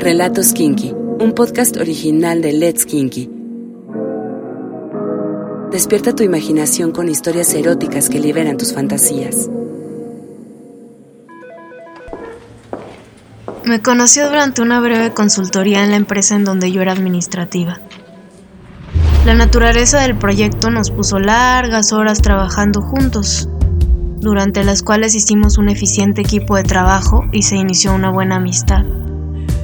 Relatos Kinky, un podcast original de Let's Kinky. Despierta tu imaginación con historias eróticas que liberan tus fantasías. Me conoció durante una breve consultoría en la empresa en donde yo era administrativa. La naturaleza del proyecto nos puso largas horas trabajando juntos, durante las cuales hicimos un eficiente equipo de trabajo y se inició una buena amistad.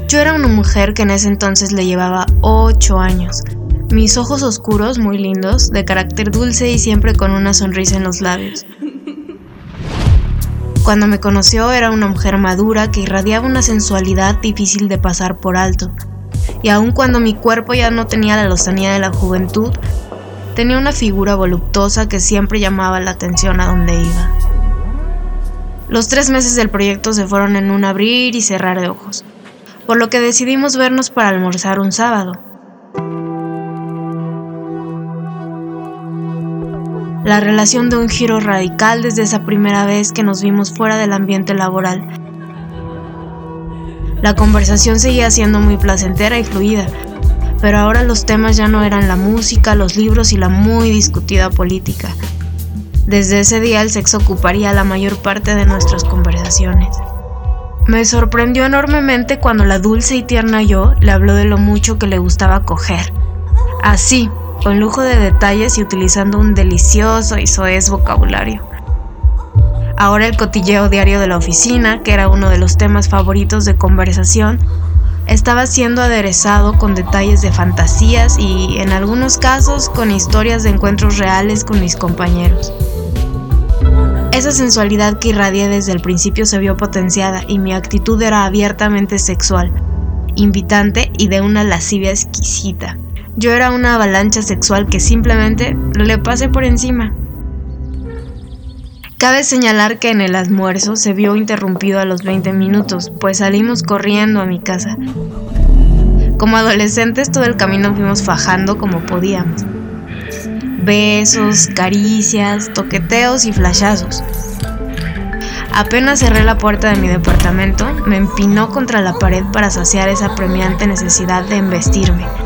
Yo era una mujer que en ese entonces le llevaba 8 años. Mis ojos oscuros, muy lindos, de carácter dulce y siempre con una sonrisa en los labios. Cuando me conoció era una mujer madura que irradiaba una sensualidad difícil de pasar por alto. Y aun cuando mi cuerpo ya no tenía la lozanía de la juventud, tenía una figura voluptuosa que siempre llamaba la atención a donde iba. Los tres meses del proyecto se fueron en un abrir y cerrar de ojos por lo que decidimos vernos para almorzar un sábado. La relación de un giro radical desde esa primera vez que nos vimos fuera del ambiente laboral. La conversación seguía siendo muy placentera y fluida, pero ahora los temas ya no eran la música, los libros y la muy discutida política. Desde ese día el sexo ocuparía la mayor parte de nuestras conversaciones. Me sorprendió enormemente cuando la dulce y tierna yo le habló de lo mucho que le gustaba coger. Así, con lujo de detalles y utilizando un delicioso y soez vocabulario. Ahora el cotilleo diario de la oficina, que era uno de los temas favoritos de conversación, estaba siendo aderezado con detalles de fantasías y, en algunos casos, con historias de encuentros reales con mis compañeros. Esa sensualidad que irradié desde el principio se vio potenciada y mi actitud era abiertamente sexual, invitante y de una lascivia exquisita. Yo era una avalancha sexual que simplemente le pasé por encima. Cabe señalar que en el almuerzo se vio interrumpido a los 20 minutos, pues salimos corriendo a mi casa. Como adolescentes todo el camino fuimos fajando como podíamos besos, caricias, toqueteos y flashazos. Apenas cerré la puerta de mi departamento, me empinó contra la pared para saciar esa premiante necesidad de embestirme.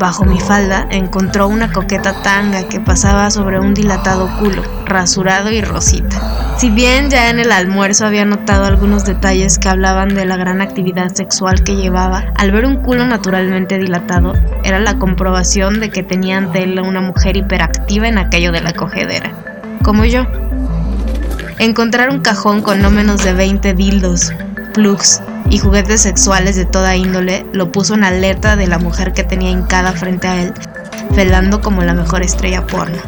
Bajo mi falda encontró una coqueta tanga que pasaba sobre un dilatado culo, rasurado y rosita. Si bien ya en el almuerzo había notado algunos detalles que hablaban de la gran actividad sexual que llevaba, al ver un culo naturalmente dilatado, era la comprobación de que tenía ante él una mujer hiperactiva en aquello de la cogedera, como yo. Encontrar un cajón con no menos de 20 dildos, plugs, y juguetes sexuales de toda índole lo puso en alerta de la mujer que tenía hincada frente a él, velando como la mejor estrella porno.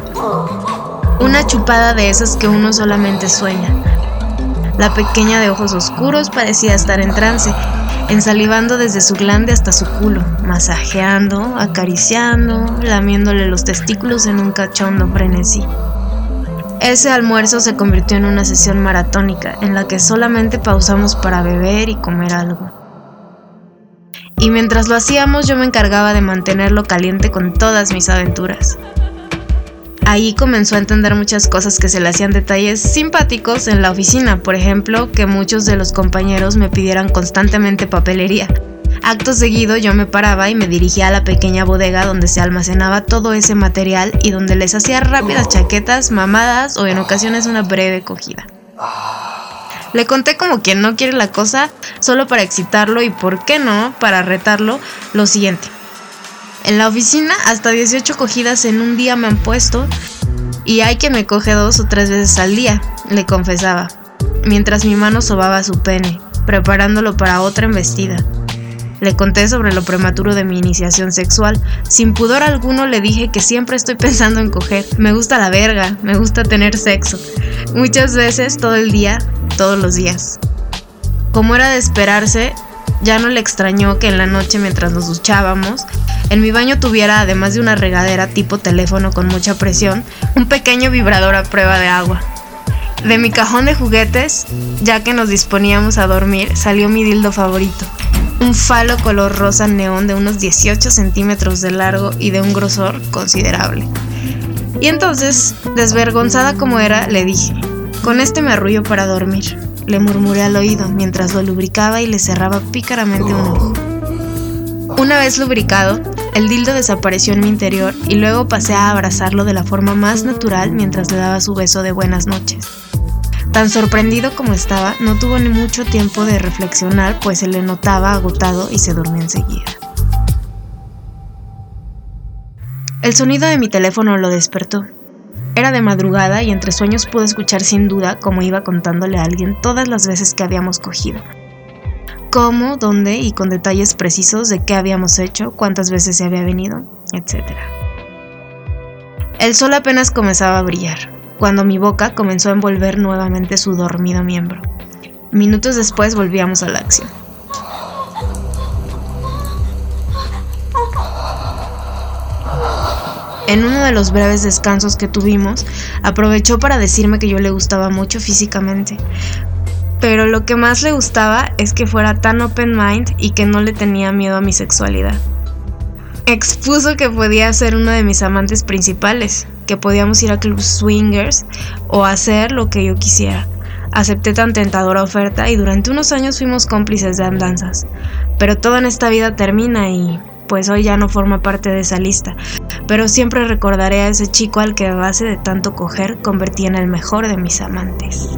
Una chupada de esas que uno solamente sueña. La pequeña de ojos oscuros parecía estar en trance, ensalivando desde su glande hasta su culo, masajeando, acariciando, lamiéndole los testículos en un cachondo frenesí. Ese almuerzo se convirtió en una sesión maratónica en la que solamente pausamos para beber y comer algo. Y mientras lo hacíamos yo me encargaba de mantenerlo caliente con todas mis aventuras. Ahí comenzó a entender muchas cosas que se le hacían detalles simpáticos en la oficina, por ejemplo, que muchos de los compañeros me pidieran constantemente papelería Acto seguido yo me paraba y me dirigía a la pequeña bodega donde se almacenaba todo ese material y donde les hacía rápidas chaquetas, mamadas o en ocasiones una breve cogida. Le conté como quien no quiere la cosa, solo para excitarlo y, por qué no, para retarlo, lo siguiente. En la oficina hasta 18 cogidas en un día me han puesto y hay que me coge dos o tres veces al día, le confesaba, mientras mi mano sobaba su pene, preparándolo para otra embestida. Le conté sobre lo prematuro de mi iniciación sexual. Sin pudor alguno le dije que siempre estoy pensando en coger. Me gusta la verga, me gusta tener sexo. Muchas veces, todo el día, todos los días. Como era de esperarse, ya no le extrañó que en la noche mientras nos duchábamos, en mi baño tuviera, además de una regadera tipo teléfono con mucha presión, un pequeño vibrador a prueba de agua. De mi cajón de juguetes, ya que nos disponíamos a dormir, salió mi dildo favorito, un falo color rosa neón de unos 18 centímetros de largo y de un grosor considerable. Y entonces, desvergonzada como era, le dije, con este me arrullo para dormir. le murmuré al oído mientras lo lubricaba y le cerraba pícaramente un ojo. Una vez lubricado, el dildo desapareció en mi interior y luego pasé a abrazarlo de la forma más natural mientras le daba su beso de buenas noches. Tan sorprendido como estaba, no tuvo ni mucho tiempo de reflexionar, pues se le notaba agotado y se durmió enseguida. El sonido de mi teléfono lo despertó. Era de madrugada y entre sueños pude escuchar sin duda cómo iba contándole a alguien todas las veces que habíamos cogido. Cómo, dónde y con detalles precisos de qué habíamos hecho, cuántas veces se había venido, etc. El sol apenas comenzaba a brillar cuando mi boca comenzó a envolver nuevamente su dormido miembro. Minutos después volvíamos a la acción. En uno de los breves descansos que tuvimos, aprovechó para decirme que yo le gustaba mucho físicamente. Pero lo que más le gustaba es que fuera tan open mind y que no le tenía miedo a mi sexualidad. Expuso que podía ser uno de mis amantes principales, que podíamos ir a clubs swingers o hacer lo que yo quisiera. Acepté tan tentadora oferta y durante unos años fuimos cómplices de andanzas. Pero todo en esta vida termina y pues hoy ya no forma parte de esa lista. Pero siempre recordaré a ese chico al que a base de tanto coger convertí en el mejor de mis amantes.